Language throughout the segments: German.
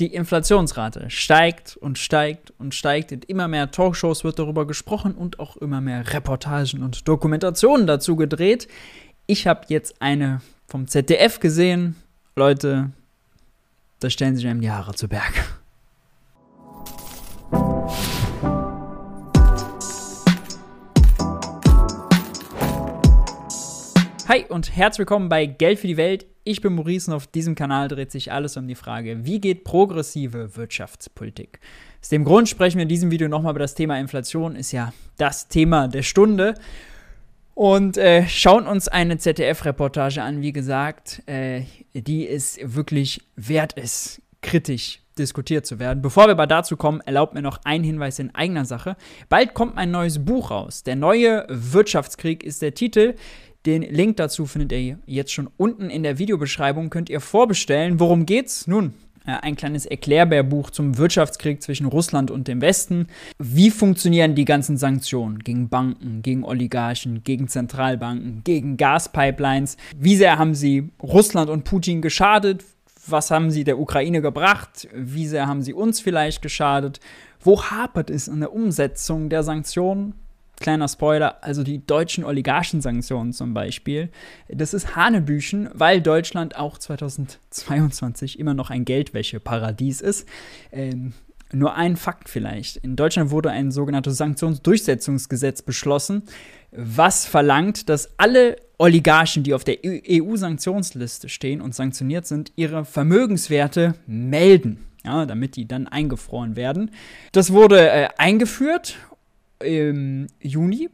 Die Inflationsrate steigt und steigt und steigt. In immer mehr Talkshows wird darüber gesprochen und auch immer mehr Reportagen und Dokumentationen dazu gedreht. Ich habe jetzt eine vom ZDF gesehen. Leute, da stellen sich einem die Haare zu Berg. Hi und herzlich willkommen bei Geld für die Welt. Ich bin Maurice und auf diesem Kanal dreht sich alles um die Frage, wie geht progressive Wirtschaftspolitik? Aus dem Grund sprechen wir in diesem Video nochmal über das Thema Inflation, ist ja das Thema der Stunde. Und äh, schauen uns eine ZDF-Reportage an, wie gesagt, äh, die es wirklich wert ist, kritisch diskutiert zu werden. Bevor wir aber dazu kommen, erlaubt mir noch ein Hinweis in eigener Sache. Bald kommt mein neues Buch raus. Der neue Wirtschaftskrieg ist der Titel. Den Link dazu findet ihr jetzt schon unten in der Videobeschreibung. Könnt ihr vorbestellen. Worum geht's? Nun, äh, ein kleines Erklärbärbuch zum Wirtschaftskrieg zwischen Russland und dem Westen. Wie funktionieren die ganzen Sanktionen gegen Banken, gegen Oligarchen, gegen Zentralbanken, gegen Gaspipelines? Wie sehr haben sie Russland und Putin geschadet? Was haben sie der Ukraine gebracht? Wie sehr haben sie uns vielleicht geschadet? Wo hapert es in der Umsetzung der Sanktionen? Kleiner Spoiler, also die deutschen Oligarchensanktionen zum Beispiel, das ist Hanebüchen, weil Deutschland auch 2022 immer noch ein Geldwäscheparadies ist. Ähm, nur ein Fakt vielleicht. In Deutschland wurde ein sogenanntes Sanktionsdurchsetzungsgesetz beschlossen, was verlangt, dass alle Oligarchen, die auf der EU-Sanktionsliste stehen und sanktioniert sind, ihre Vermögenswerte melden. Ja, damit die dann eingefroren werden. Das wurde äh, eingeführt im Juni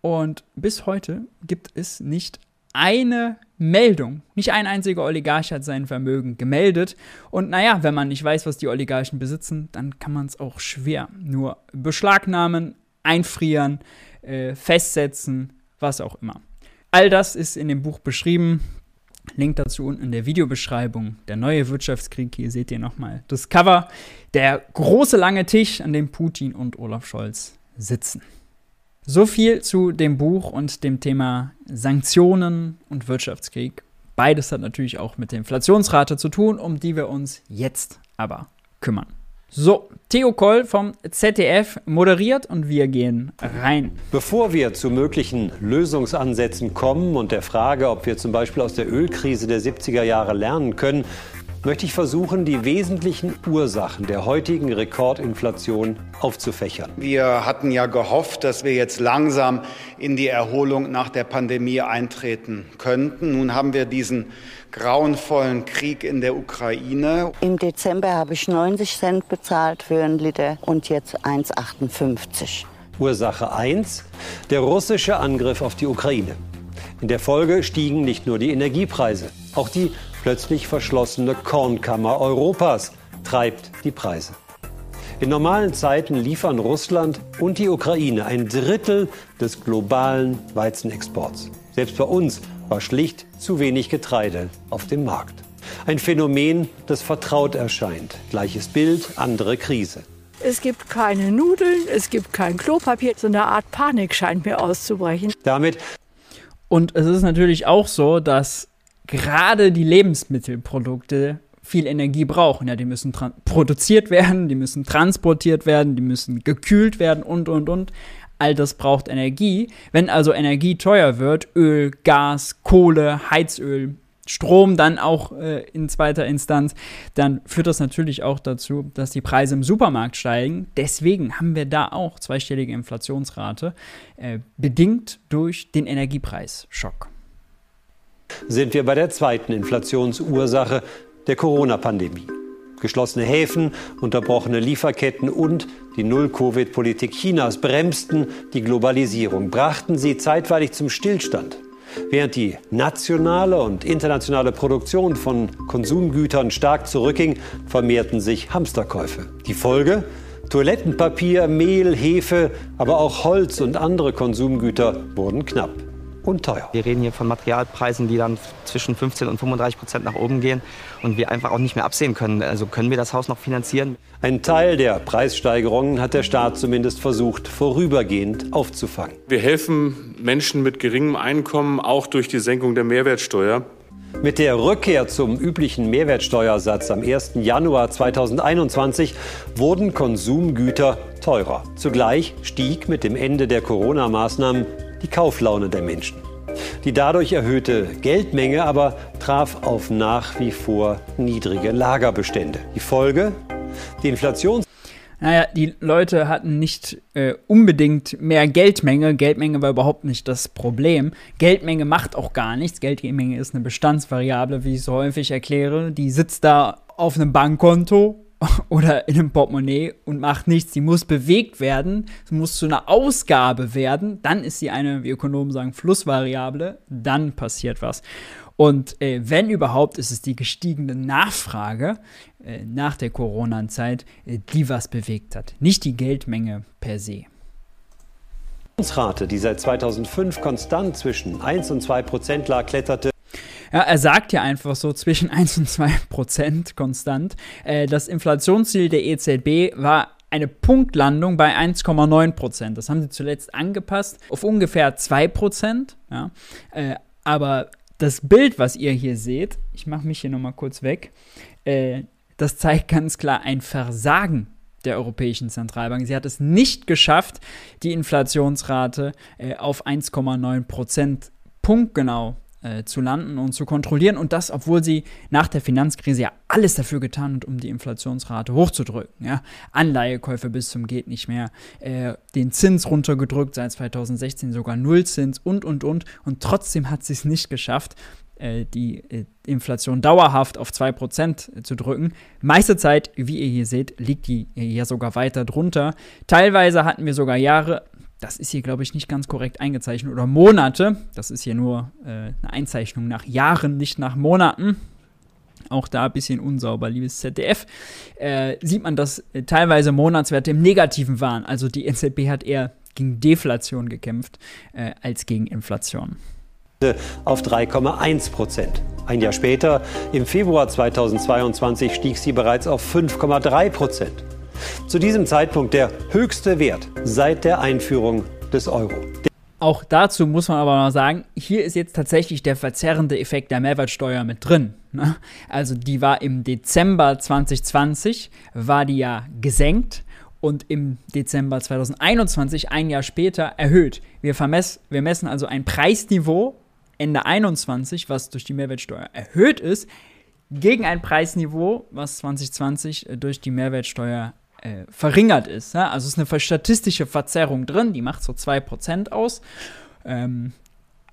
und bis heute gibt es nicht eine Meldung. Nicht ein einziger Oligarch hat sein Vermögen gemeldet. Und naja, wenn man nicht weiß, was die Oligarchen besitzen, dann kann man es auch schwer nur beschlagnahmen, einfrieren, äh, festsetzen, was auch immer. All das ist in dem Buch beschrieben. Link dazu unten in der Videobeschreibung. Der neue Wirtschaftskrieg, hier seht ihr nochmal das Cover. Der große lange Tisch, an dem Putin und Olaf Scholz sitzen. So viel zu dem Buch und dem Thema Sanktionen und Wirtschaftskrieg. Beides hat natürlich auch mit der Inflationsrate zu tun, um die wir uns jetzt aber kümmern. So, Theo Koll vom ZDF moderiert und wir gehen rein. Bevor wir zu möglichen Lösungsansätzen kommen und der Frage, ob wir zum Beispiel aus der Ölkrise der 70er Jahre lernen können, möchte ich versuchen, die wesentlichen Ursachen der heutigen Rekordinflation aufzufächern. Wir hatten ja gehofft, dass wir jetzt langsam in die Erholung nach der Pandemie eintreten könnten. Nun haben wir diesen grauenvollen Krieg in der Ukraine. Im Dezember habe ich 90 Cent bezahlt für einen Liter und jetzt 1,58. Ursache 1, der russische Angriff auf die Ukraine. In der Folge stiegen nicht nur die Energiepreise, auch die plötzlich verschlossene Kornkammer Europas treibt die Preise. In normalen Zeiten liefern Russland und die Ukraine ein Drittel des globalen Weizenexports. Selbst bei uns war schlicht zu wenig Getreide auf dem Markt. Ein Phänomen, das vertraut erscheint. Gleiches Bild, andere Krise. Es gibt keine Nudeln, es gibt kein Klopapier. So eine Art Panik scheint mir auszubrechen. Damit. Und es ist natürlich auch so, dass gerade die Lebensmittelprodukte viel Energie brauchen. Ja, die müssen produziert werden, die müssen transportiert werden, die müssen gekühlt werden und, und, und. All das braucht Energie. Wenn also Energie teuer wird, Öl, Gas, Kohle, Heizöl, Strom dann auch äh, in zweiter Instanz, dann führt das natürlich auch dazu, dass die Preise im Supermarkt steigen. Deswegen haben wir da auch zweistellige Inflationsrate, äh, bedingt durch den Energiepreisschock sind wir bei der zweiten Inflationsursache der Corona-Pandemie. Geschlossene Häfen, unterbrochene Lieferketten und die Null-Covid-Politik Chinas bremsten die Globalisierung, brachten sie zeitweilig zum Stillstand. Während die nationale und internationale Produktion von Konsumgütern stark zurückging, vermehrten sich Hamsterkäufe. Die Folge? Toilettenpapier, Mehl, Hefe, aber auch Holz und andere Konsumgüter wurden knapp und teuer. Wir reden hier von Materialpreisen, die dann zwischen 15 und 35 Prozent nach oben gehen und wir einfach auch nicht mehr absehen können. Also können wir das Haus noch finanzieren? Ein Teil der Preissteigerungen hat der Staat zumindest versucht, vorübergehend aufzufangen. Wir helfen Menschen mit geringem Einkommen auch durch die Senkung der Mehrwertsteuer. Mit der Rückkehr zum üblichen Mehrwertsteuersatz am 1. Januar 2021 wurden Konsumgüter teurer. Zugleich stieg mit dem Ende der Corona-Maßnahmen die Kauflaune der Menschen. Die dadurch erhöhte Geldmenge aber traf auf nach wie vor niedrige Lagerbestände. Die Folge? Die Inflation naja, die Leute hatten nicht äh, unbedingt mehr Geldmenge. Geldmenge war überhaupt nicht das Problem. Geldmenge macht auch gar nichts. Geldmenge ist eine Bestandsvariable, wie ich so häufig erkläre. Die sitzt da auf einem Bankkonto oder in einem Portemonnaie und macht nichts. Die muss bewegt werden. Sie muss zu einer Ausgabe werden. Dann ist sie eine, wie Ökonomen sagen, Flussvariable. Dann passiert was. Und äh, wenn überhaupt, ist es die gestiegene Nachfrage äh, nach der Corona-Zeit, äh, die was bewegt hat, nicht die Geldmenge per se. Die seit 2005 konstant zwischen 1 und 2 Prozent lag, kletterte ja, er sagt ja einfach so zwischen 1 und 2 Prozent konstant. Äh, das Inflationsziel der EZB war eine Punktlandung bei 1,9 Prozent. Das haben sie zuletzt angepasst auf ungefähr 2 Prozent. Ja. Äh, aber das Bild, was ihr hier seht, ich mache mich hier nochmal kurz weg, äh, das zeigt ganz klar ein Versagen der Europäischen Zentralbank. Sie hat es nicht geschafft, die Inflationsrate äh, auf 1,9 Prozent punktgenau äh, zu landen und zu kontrollieren. Und das, obwohl sie nach der Finanzkrise ja alles dafür getan hat, um die Inflationsrate hochzudrücken. Ja? Anleihekäufe bis zum geht nicht mehr, äh, den Zins runtergedrückt, seit 2016 sogar Nullzins und, und, und. Und trotzdem hat sie es nicht geschafft, äh, die äh, Inflation dauerhaft auf 2% zu drücken. Meiste Zeit, wie ihr hier seht, liegt die ja sogar weiter drunter. Teilweise hatten wir sogar Jahre, das ist hier, glaube ich, nicht ganz korrekt eingezeichnet, oder Monate, das ist hier nur äh, eine Einzeichnung nach Jahren, nicht nach Monaten. Auch da ein bisschen unsauber, liebes ZDF. Äh, sieht man, dass äh, teilweise Monatswerte im Negativen waren. Also die NZB hat eher gegen Deflation gekämpft äh, als gegen Inflation auf 3,1 Prozent. Ein Jahr später, im Februar 2022, stieg sie bereits auf 5,3 Prozent. Zu diesem Zeitpunkt der höchste Wert seit der Einführung des Euro. Auch dazu muss man aber noch sagen, hier ist jetzt tatsächlich der verzerrende Effekt der Mehrwertsteuer mit drin. Ne? Also die war im Dezember 2020, war die ja gesenkt und im Dezember 2021, ein Jahr später, erhöht. Wir, vermess, wir messen also ein Preisniveau Ende 21, was durch die Mehrwertsteuer erhöht ist, gegen ein Preisniveau, was 2020 durch die Mehrwertsteuer äh, verringert ist. Ja? Also es ist eine statistische Verzerrung drin, die macht so 2% aus. Ähm,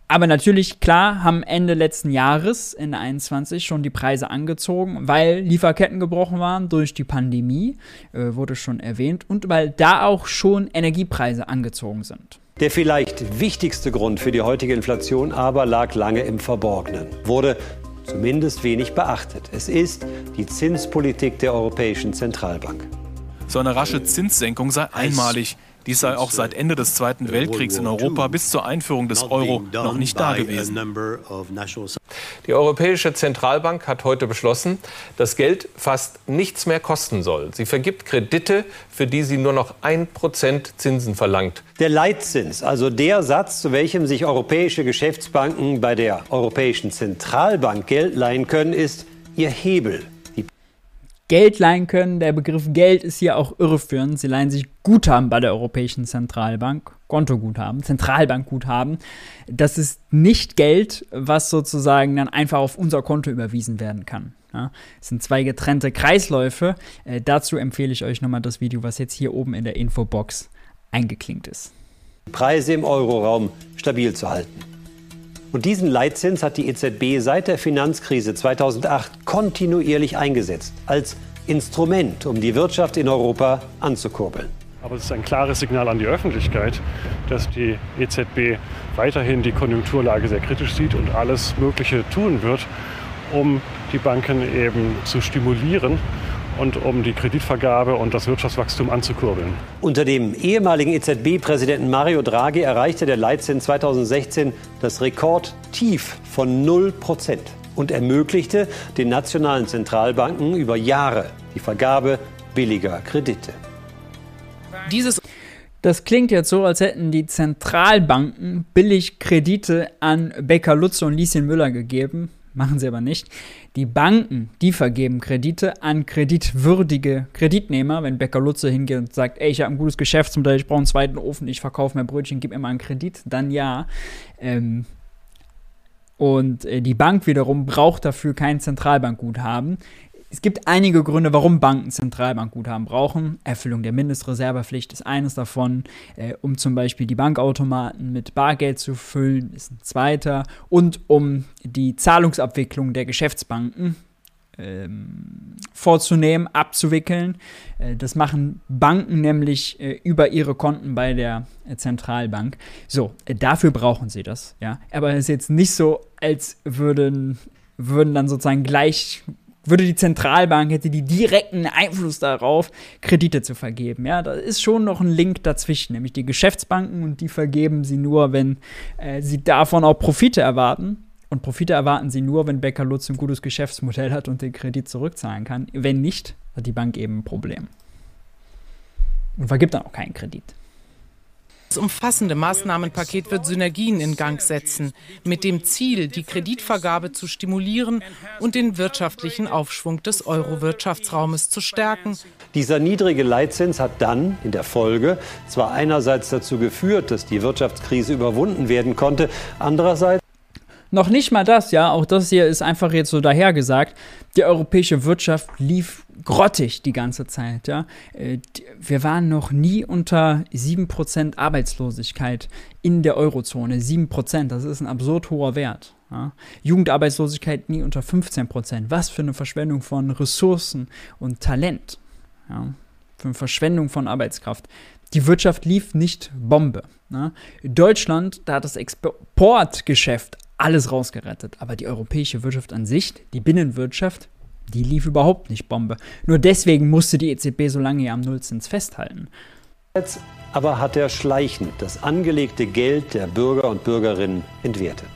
aber natürlich, klar, haben Ende letzten Jahres, Ende 21, schon die Preise angezogen, weil Lieferketten gebrochen waren durch die Pandemie, äh, wurde schon erwähnt, und weil da auch schon Energiepreise angezogen sind. Der vielleicht wichtigste Grund für die heutige Inflation aber lag lange im Verborgenen, wurde zumindest wenig beachtet. Es ist die Zinspolitik der Europäischen Zentralbank. So eine rasche Zinssenkung sei einmalig. Dies sei auch seit Ende des Zweiten Weltkriegs in Europa bis zur Einführung des Euro noch nicht dagewesen. Die Europäische Zentralbank hat heute beschlossen, dass Geld fast nichts mehr kosten soll. Sie vergibt Kredite, für die sie nur noch 1% Zinsen verlangt. Der Leitzins, also der Satz, zu welchem sich europäische Geschäftsbanken bei der Europäischen Zentralbank Geld leihen können, ist ihr Hebel. Geld leihen können. Der Begriff Geld ist hier auch irreführend. Sie leihen sich Guthaben bei der Europäischen Zentralbank, Kontoguthaben, Zentralbankguthaben. Das ist nicht Geld, was sozusagen dann einfach auf unser Konto überwiesen werden kann. Ja, es sind zwei getrennte Kreisläufe. Äh, dazu empfehle ich euch nochmal das Video, was jetzt hier oben in der Infobox eingeklinkt ist. Preise im Euroraum stabil zu halten. Und diesen Leitzins hat die EZB seit der Finanzkrise 2008 kontinuierlich eingesetzt als Instrument, um die Wirtschaft in Europa anzukurbeln. Aber es ist ein klares Signal an die Öffentlichkeit, dass die EZB weiterhin die Konjunkturlage sehr kritisch sieht und alles Mögliche tun wird, um die Banken eben zu stimulieren und um die Kreditvergabe und das Wirtschaftswachstum anzukurbeln. Unter dem ehemaligen EZB-Präsidenten Mario Draghi erreichte der Leitzins 2016 das Rekordtief von 0 Prozent und ermöglichte den nationalen Zentralbanken über Jahre die Vergabe billiger Kredite. Dieses das klingt jetzt so, als hätten die Zentralbanken billig Kredite an Becker Lutze und Lieschen Müller gegeben machen sie aber nicht. Die Banken, die vergeben Kredite an kreditwürdige Kreditnehmer. Wenn Becker Lutze hingeht und sagt, ey, ich habe ein gutes Geschäftsmodell, ich brauche einen zweiten Ofen, ich verkaufe mehr Brötchen, gib mir mal einen Kredit, dann ja. Ähm, und äh, die Bank wiederum braucht dafür kein Zentralbankguthaben. Es gibt einige Gründe, warum Banken Zentralbankguthaben brauchen. Erfüllung der Mindestreservepflicht ist eines davon, äh, um zum Beispiel die Bankautomaten mit Bargeld zu füllen, ist ein zweiter. Und um die Zahlungsabwicklung der Geschäftsbanken ähm, vorzunehmen, abzuwickeln. Äh, das machen Banken nämlich äh, über ihre Konten bei der äh, Zentralbank. So, äh, dafür brauchen sie das, ja. Aber es ist jetzt nicht so, als würden, würden dann sozusagen gleich würde die Zentralbank, hätte die direkten Einfluss darauf, Kredite zu vergeben. Ja, da ist schon noch ein Link dazwischen, nämlich die Geschäftsbanken und die vergeben sie nur, wenn äh, sie davon auch Profite erwarten. Und Profite erwarten sie nur, wenn Becker Lutz ein gutes Geschäftsmodell hat und den Kredit zurückzahlen kann. Wenn nicht, hat die Bank eben ein Problem. Und vergibt dann auch keinen Kredit. Das umfassende Maßnahmenpaket wird Synergien in Gang setzen, mit dem Ziel, die Kreditvergabe zu stimulieren und den wirtschaftlichen Aufschwung des Euro-Wirtschaftsraumes zu stärken. Dieser niedrige Leitzins hat dann in der Folge zwar einerseits dazu geführt, dass die Wirtschaftskrise überwunden werden konnte, andererseits noch nicht mal das, ja. Auch das hier ist einfach jetzt so dahergesagt. Die europäische Wirtschaft lief grottig die ganze Zeit, ja. Äh, wir waren noch nie unter 7% Arbeitslosigkeit in der Eurozone. 7%, das ist ein absurd hoher Wert. Ja. Jugendarbeitslosigkeit nie unter 15%. Was für eine Verschwendung von Ressourcen und Talent. Ja. Für eine Verschwendung von Arbeitskraft. Die Wirtschaft lief nicht Bombe. Ne? Deutschland, da hat das Exportgeschäft alles rausgerettet. Aber die europäische Wirtschaft an sich, die Binnenwirtschaft, die lief überhaupt nicht Bombe. Nur deswegen musste die EZB so lange am Nullzins festhalten. Jetzt aber hat er schleichend das angelegte Geld der Bürger und Bürgerinnen entwertet.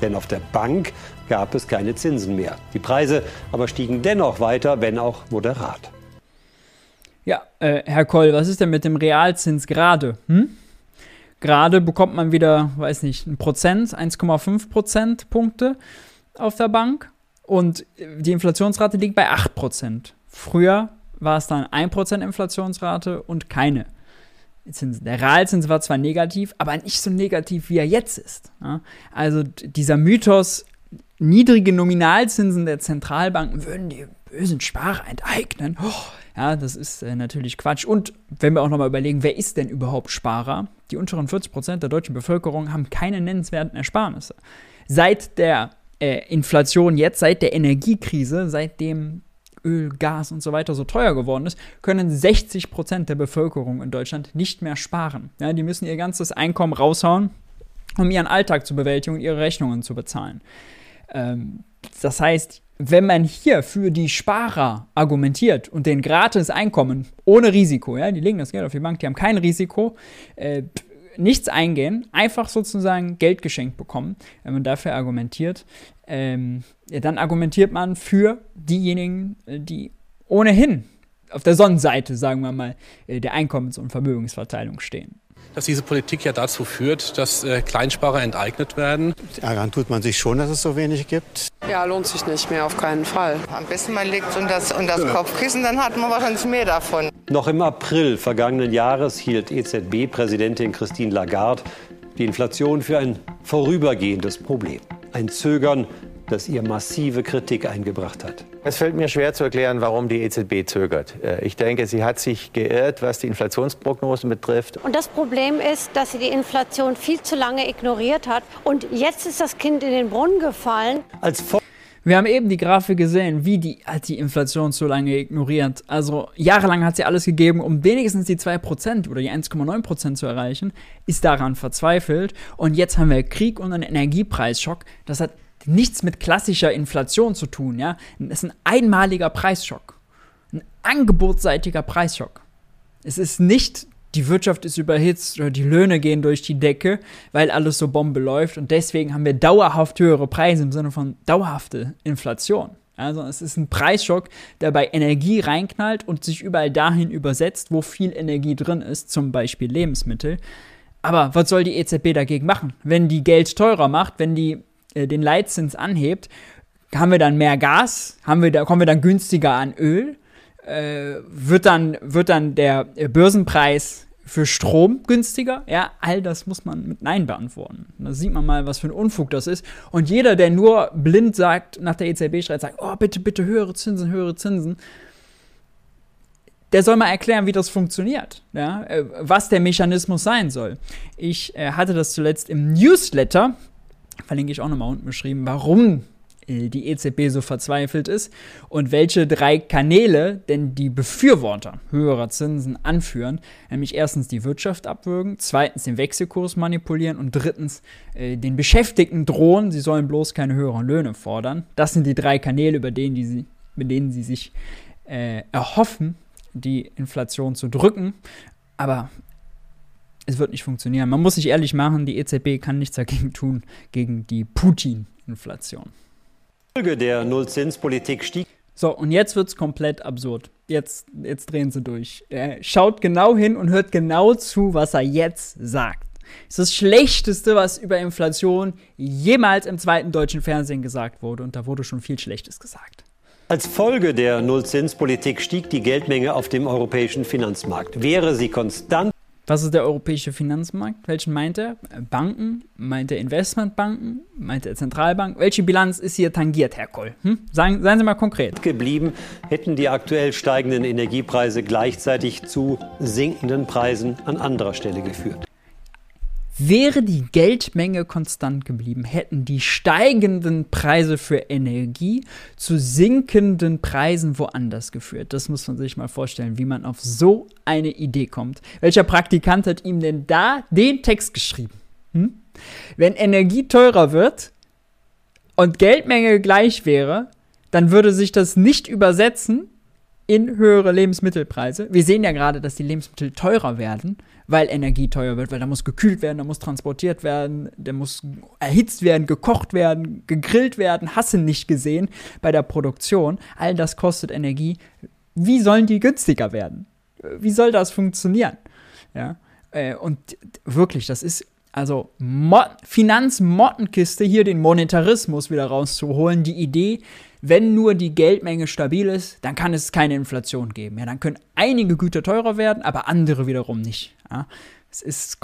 Denn auf der Bank gab es keine Zinsen mehr. Die Preise aber stiegen dennoch weiter, wenn auch moderat. Ja, äh, Herr Koll, was ist denn mit dem Realzins gerade? Hm? Gerade bekommt man wieder, weiß nicht, ein Prozent, 1,5 Prozentpunkte auf der Bank und die Inflationsrate liegt bei 8 Prozent. Früher war es dann 1 Prozent Inflationsrate und keine Zinsen. Der Realzins war zwar negativ, aber nicht so negativ, wie er jetzt ist. Also dieser Mythos, niedrige Nominalzinsen der Zentralbanken würden die bösen Sparer enteignen. Oh, ja, das ist äh, natürlich Quatsch. Und wenn wir auch nochmal überlegen, wer ist denn überhaupt Sparer? Die unteren 40 Prozent der deutschen Bevölkerung haben keine nennenswerten Ersparnisse. Seit der äh, Inflation jetzt, seit der Energiekrise, seitdem Öl, Gas und so weiter so teuer geworden ist, können 60 Prozent der Bevölkerung in Deutschland nicht mehr sparen. Ja, die müssen ihr ganzes Einkommen raushauen, um ihren Alltag zu bewältigen und ihre Rechnungen zu bezahlen. Ähm, das heißt, wenn man hier für die Sparer argumentiert und den gratis Einkommen ohne Risiko, ja, die legen das Geld auf die Bank, die haben kein Risiko, äh, nichts eingehen, einfach sozusagen Geld geschenkt bekommen, wenn man dafür argumentiert, ähm, ja, dann argumentiert man für diejenigen, äh, die ohnehin auf der Sonnenseite, sagen wir mal, äh, der Einkommens- und Vermögensverteilung stehen dass diese Politik ja dazu führt, dass äh, Kleinsparer enteignet werden. Ärgern tut man sich schon, dass es so wenig gibt. Ja, lohnt sich nicht mehr, auf keinen Fall. Am besten man legt unter das, unter das Kopfkissen, dann hat man wahrscheinlich mehr davon. Noch im April vergangenen Jahres hielt EZB-Präsidentin Christine Lagarde die Inflation für ein vorübergehendes Problem. Ein Zögern das ihr massive Kritik eingebracht hat. Es fällt mir schwer zu erklären, warum die EZB zögert. Äh, ich denke, sie hat sich geirrt, was die Inflationsprognosen betrifft. Und das Problem ist, dass sie die Inflation viel zu lange ignoriert hat. Und jetzt ist das Kind in den Brunnen gefallen. Als wir haben eben die Grafik gesehen, wie die die Inflation so lange ignoriert. Also jahrelang hat sie alles gegeben, um wenigstens die 2% oder die 1,9% zu erreichen, ist daran verzweifelt. Und jetzt haben wir Krieg und einen Energiepreisschock. Das hat nichts mit klassischer Inflation zu tun, ja. Es ist ein einmaliger Preisschock. Ein angebotsseitiger Preisschock. Es ist nicht, die Wirtschaft ist überhitzt oder die Löhne gehen durch die Decke, weil alles so Bombe läuft und deswegen haben wir dauerhaft höhere Preise im Sinne von dauerhafte Inflation. Also es ist ein Preisschock, der bei Energie reinknallt und sich überall dahin übersetzt, wo viel Energie drin ist, zum Beispiel Lebensmittel. Aber was soll die EZB dagegen machen? Wenn die Geld teurer macht, wenn die äh, den Leitzins anhebt, haben wir dann mehr Gas? Haben wir da, kommen wir dann günstiger an Öl? Äh, wird, dann, wird dann der Börsenpreis für Strom günstiger? Ja, all das muss man mit Nein beantworten. Da sieht man mal, was für ein Unfug das ist. Und jeder, der nur blind sagt, nach der EZB schreit, sagt, oh, bitte, bitte höhere Zinsen, höhere Zinsen, der soll mal erklären, wie das funktioniert, ja, äh, was der Mechanismus sein soll. Ich äh, hatte das zuletzt im Newsletter, verlinke ich auch nochmal unten beschrieben, warum äh, die EZB so verzweifelt ist und welche drei Kanäle denn die Befürworter höherer Zinsen anführen. Nämlich erstens die Wirtschaft abwürgen, zweitens den Wechselkurs manipulieren und drittens äh, den Beschäftigten drohen, sie sollen bloß keine höheren Löhne fordern. Das sind die drei Kanäle, über denen die sie, mit denen sie sich äh, erhoffen, die Inflation zu drücken. Aber es wird nicht funktionieren. Man muss sich ehrlich machen, die EZB kann nichts dagegen tun, gegen die Putin-Inflation. Folge der Nullzinspolitik stieg. So, und jetzt wird es komplett absurd. Jetzt, jetzt drehen sie durch. Er schaut genau hin und hört genau zu, was er jetzt sagt. Das ist das Schlechteste, was über Inflation jemals im zweiten deutschen Fernsehen gesagt wurde. Und da wurde schon viel Schlechtes gesagt. Als Folge der Nullzinspolitik stieg die Geldmenge auf dem europäischen Finanzmarkt. Wäre sie konstant was ist der europäische Finanzmarkt? Welchen meint er? Banken? Meint er Investmentbanken? Meint er Zentralbank? Welche Bilanz ist hier tangiert, Herr Koll? Hm? Sagen, seien Sie mal konkret. Geblieben hätten die aktuell steigenden Energiepreise gleichzeitig zu sinkenden Preisen an anderer Stelle geführt. Wäre die Geldmenge konstant geblieben, hätten die steigenden Preise für Energie zu sinkenden Preisen woanders geführt. Das muss man sich mal vorstellen, wie man auf so eine Idee kommt. Welcher Praktikant hat ihm denn da den Text geschrieben? Hm? Wenn Energie teurer wird und Geldmenge gleich wäre, dann würde sich das nicht übersetzen in höhere Lebensmittelpreise. Wir sehen ja gerade, dass die Lebensmittel teurer werden, weil Energie teuer wird, weil da muss gekühlt werden, da muss transportiert werden, da muss erhitzt werden, gekocht werden, gegrillt werden, hasse nicht gesehen bei der Produktion. All das kostet Energie. Wie sollen die günstiger werden? Wie soll das funktionieren? Ja, äh, und wirklich, das ist also Finanzmottenkiste, hier den Monetarismus wieder rauszuholen, die Idee, wenn nur die Geldmenge stabil ist, dann kann es keine Inflation geben. Ja, dann können einige Güter teurer werden, aber andere wiederum nicht. Ja, es ist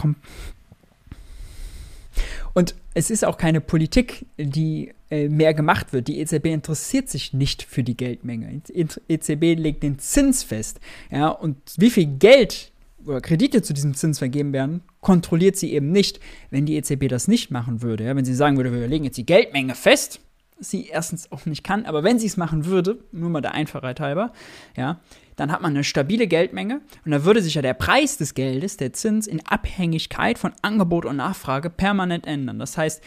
und es ist auch keine Politik, die äh, mehr gemacht wird. Die EZB interessiert sich nicht für die Geldmenge. Die EZB legt den Zins fest. Ja, und wie viel Geld oder Kredite zu diesem Zins vergeben werden, kontrolliert sie eben nicht. Wenn die EZB das nicht machen würde, ja, wenn sie sagen würde, wir legen jetzt die Geldmenge fest, sie erstens auch nicht kann, aber wenn sie es machen würde, nur mal der Einfachheit halber, ja, dann hat man eine stabile Geldmenge und da würde sich ja der Preis des Geldes, der Zins, in Abhängigkeit von Angebot und Nachfrage permanent ändern. Das heißt,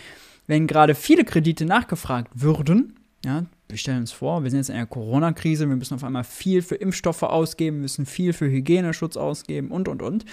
wenn gerade viele Kredite nachgefragt würden, ja, wir stellen uns vor, wir sind jetzt in einer Corona-Krise, wir müssen auf einmal viel für Impfstoffe ausgeben, müssen viel für Hygieneschutz ausgeben und, und, und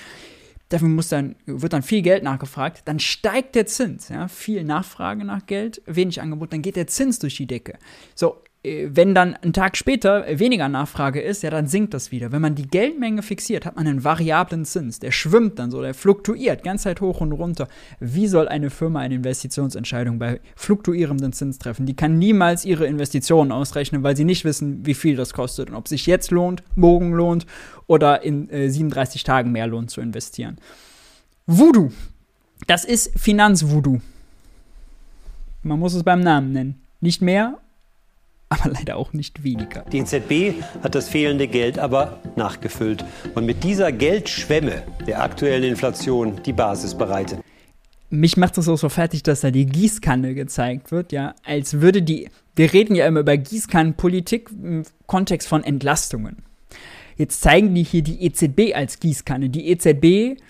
dafür muss dann, wird dann viel Geld nachgefragt, dann steigt der Zins, ja, viel Nachfrage nach Geld, wenig Angebot, dann geht der Zins durch die Decke. So, wenn dann ein Tag später weniger Nachfrage ist, ja, dann sinkt das wieder. Wenn man die Geldmenge fixiert, hat man einen variablen Zins. Der schwimmt dann so, der fluktuiert ganz Zeit hoch und runter. Wie soll eine Firma eine Investitionsentscheidung bei fluktuierendem Zins treffen? Die kann niemals ihre Investitionen ausrechnen, weil sie nicht wissen, wie viel das kostet und ob sich jetzt lohnt, morgen lohnt oder in äh, 37 Tagen mehr lohnt zu investieren. Voodoo. Das ist Finanzvoodoo. Man muss es beim Namen nennen. Nicht mehr aber leider auch nicht weniger. Die EZB hat das fehlende Geld aber nachgefüllt und mit dieser Geldschwemme der aktuellen Inflation die Basis bereitet. Mich macht das auch so fertig, dass da die Gießkanne gezeigt wird, ja, als würde die, wir reden ja immer über Gießkannenpolitik im Kontext von Entlastungen. Jetzt zeigen die hier die EZB als Gießkanne. Die EZB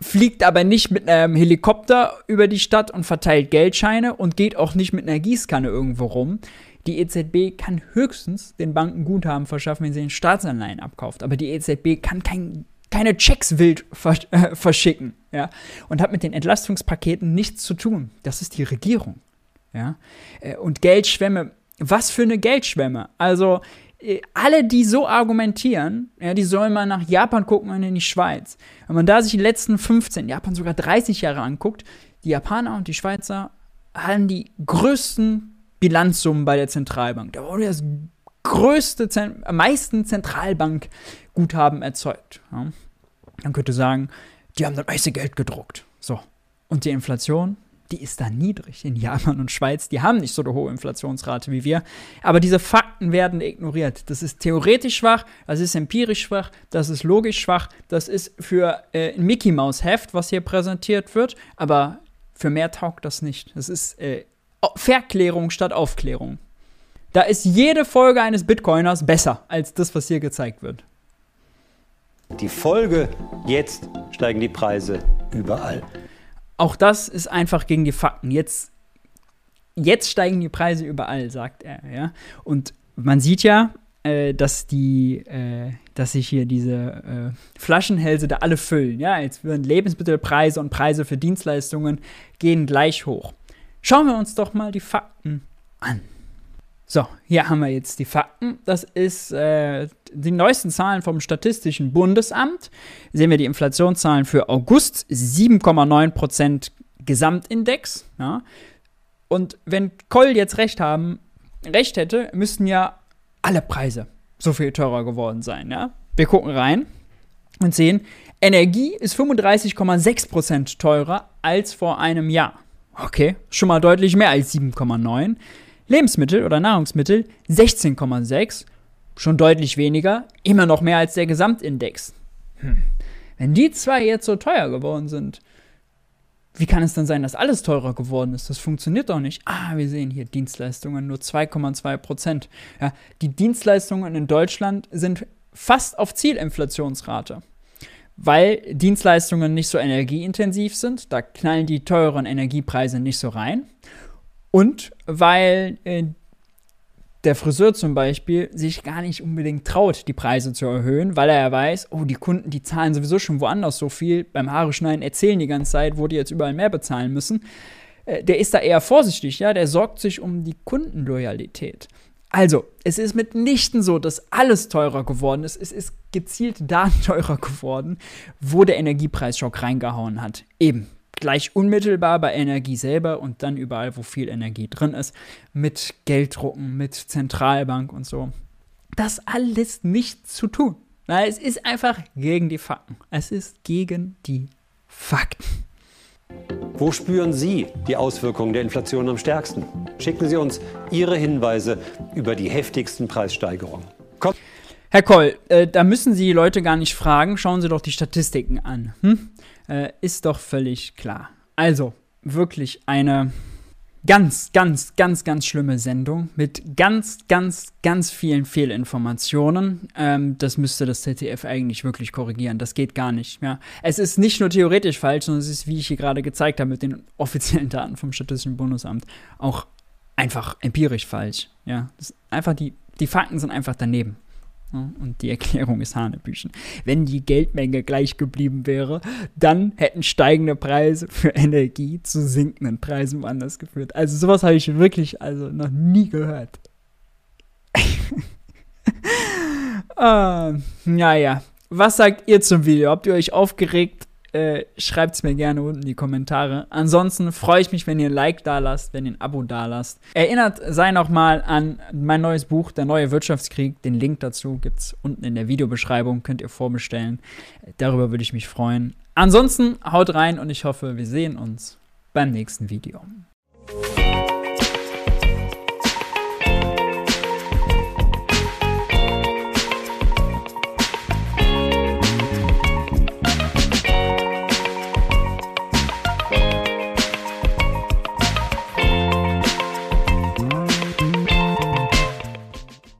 fliegt aber nicht mit einem Helikopter über die Stadt und verteilt Geldscheine und geht auch nicht mit einer Gießkanne irgendwo rum. Die EZB kann höchstens den Banken Guthaben verschaffen, wenn sie den Staatsanleihen abkauft. Aber die EZB kann kein, keine Checks wild äh, verschicken. Ja? Und hat mit den Entlastungspaketen nichts zu tun. Das ist die Regierung. Ja? Äh, und Geldschwämme, was für eine Geldschwämme? Also, äh, alle, die so argumentieren, ja, die sollen mal nach Japan gucken und in die Schweiz. Wenn man da sich die letzten 15, Japan sogar 30 Jahre anguckt, die Japaner und die Schweizer haben die größten Bilanzsummen bei der Zentralbank. Da wurde das größte, am meisten Zentralbankguthaben erzeugt. Ja. Man könnte sagen, die haben das meiste Geld gedruckt. So. Und die Inflation, die ist da niedrig. In Japan und Schweiz, die haben nicht so eine hohe Inflationsrate wie wir. Aber diese Fakten werden ignoriert. Das ist theoretisch schwach, das ist empirisch schwach, das ist logisch schwach, das ist für äh, ein Mickey Maus Heft, was hier präsentiert wird. Aber für mehr taugt das nicht. Das ist äh, Verklärung statt Aufklärung. Da ist jede Folge eines Bitcoiners besser als das, was hier gezeigt wird. Die Folge, jetzt steigen die Preise überall. Auch das ist einfach gegen die Fakten. Jetzt, jetzt steigen die Preise überall, sagt er. Ja? Und man sieht ja, äh, dass die, äh, dass sich hier diese äh, Flaschenhälse da alle füllen. Ja, jetzt würden Lebensmittelpreise und Preise für Dienstleistungen gehen gleich hoch. Schauen wir uns doch mal die Fakten an. So, hier haben wir jetzt die Fakten. Das ist äh, die neuesten Zahlen vom Statistischen Bundesamt. Sehen wir die Inflationszahlen für August 7,9% Gesamtindex. Ja. Und wenn Koll jetzt recht haben, recht hätte, müssten ja alle Preise so viel teurer geworden sein. Ja. Wir gucken rein und sehen, Energie ist 35,6% teurer als vor einem Jahr. Okay, schon mal deutlich mehr als 7,9. Lebensmittel oder Nahrungsmittel 16,6, schon deutlich weniger, immer noch mehr als der Gesamtindex. Hm. Wenn die zwei jetzt so teuer geworden sind, wie kann es dann sein, dass alles teurer geworden ist? Das funktioniert doch nicht. Ah, wir sehen hier Dienstleistungen nur 2,2 Prozent. Ja, die Dienstleistungen in Deutschland sind fast auf Zielinflationsrate. Weil Dienstleistungen nicht so energieintensiv sind, da knallen die teuren Energiepreise nicht so rein. Und weil äh, der Friseur zum Beispiel sich gar nicht unbedingt traut, die Preise zu erhöhen, weil er ja weiß, oh, die Kunden, die zahlen sowieso schon woanders so viel. Beim Haare schneiden erzählen die ganze Zeit, wo die jetzt überall mehr bezahlen müssen. Äh, der ist da eher vorsichtig, ja, der sorgt sich um die Kundenloyalität. Also, es ist mitnichten so, dass alles teurer geworden ist. Es ist gezielt da teurer geworden, wo der Energiepreisschock reingehauen hat. Eben gleich unmittelbar bei Energie selber und dann überall, wo viel Energie drin ist, mit Gelddrucken, mit Zentralbank und so. Das alles nicht zu tun. Na, es ist einfach gegen die Fakten. Es ist gegen die Fakten. Wo spüren Sie die Auswirkungen der Inflation am stärksten? Schicken Sie uns Ihre Hinweise über die heftigsten Preissteigerungen. Komm. Herr Koll, äh, da müssen Sie die Leute gar nicht fragen. Schauen Sie doch die Statistiken an. Hm? Äh, ist doch völlig klar. Also, wirklich eine ganz, ganz, ganz, ganz schlimme Sendung mit ganz, ganz, ganz vielen Fehlinformationen. Ähm, das müsste das ZDF eigentlich wirklich korrigieren. Das geht gar nicht. Ja. Es ist nicht nur theoretisch falsch, sondern es ist, wie ich hier gerade gezeigt habe, mit den offiziellen Daten vom Statistischen Bundesamt auch einfach empirisch falsch. Ja. einfach die, die Fakten sind einfach daneben. Und die Erklärung ist Hanebüchen. Wenn die Geldmenge gleich geblieben wäre, dann hätten steigende Preise für Energie zu sinkenden Preisen woanders geführt. Also sowas habe ich wirklich also noch nie gehört. ah, naja, was sagt ihr zum Video? Habt ihr euch aufgeregt? Äh, Schreibt es mir gerne unten in die Kommentare. Ansonsten freue ich mich, wenn ihr ein Like da lasst, wenn ihr ein Abo da lasst. Erinnert sei noch mal an mein neues Buch, Der neue Wirtschaftskrieg. Den Link dazu gibt es unten in der Videobeschreibung, könnt ihr vorbestellen. Darüber würde ich mich freuen. Ansonsten haut rein und ich hoffe, wir sehen uns beim nächsten Video.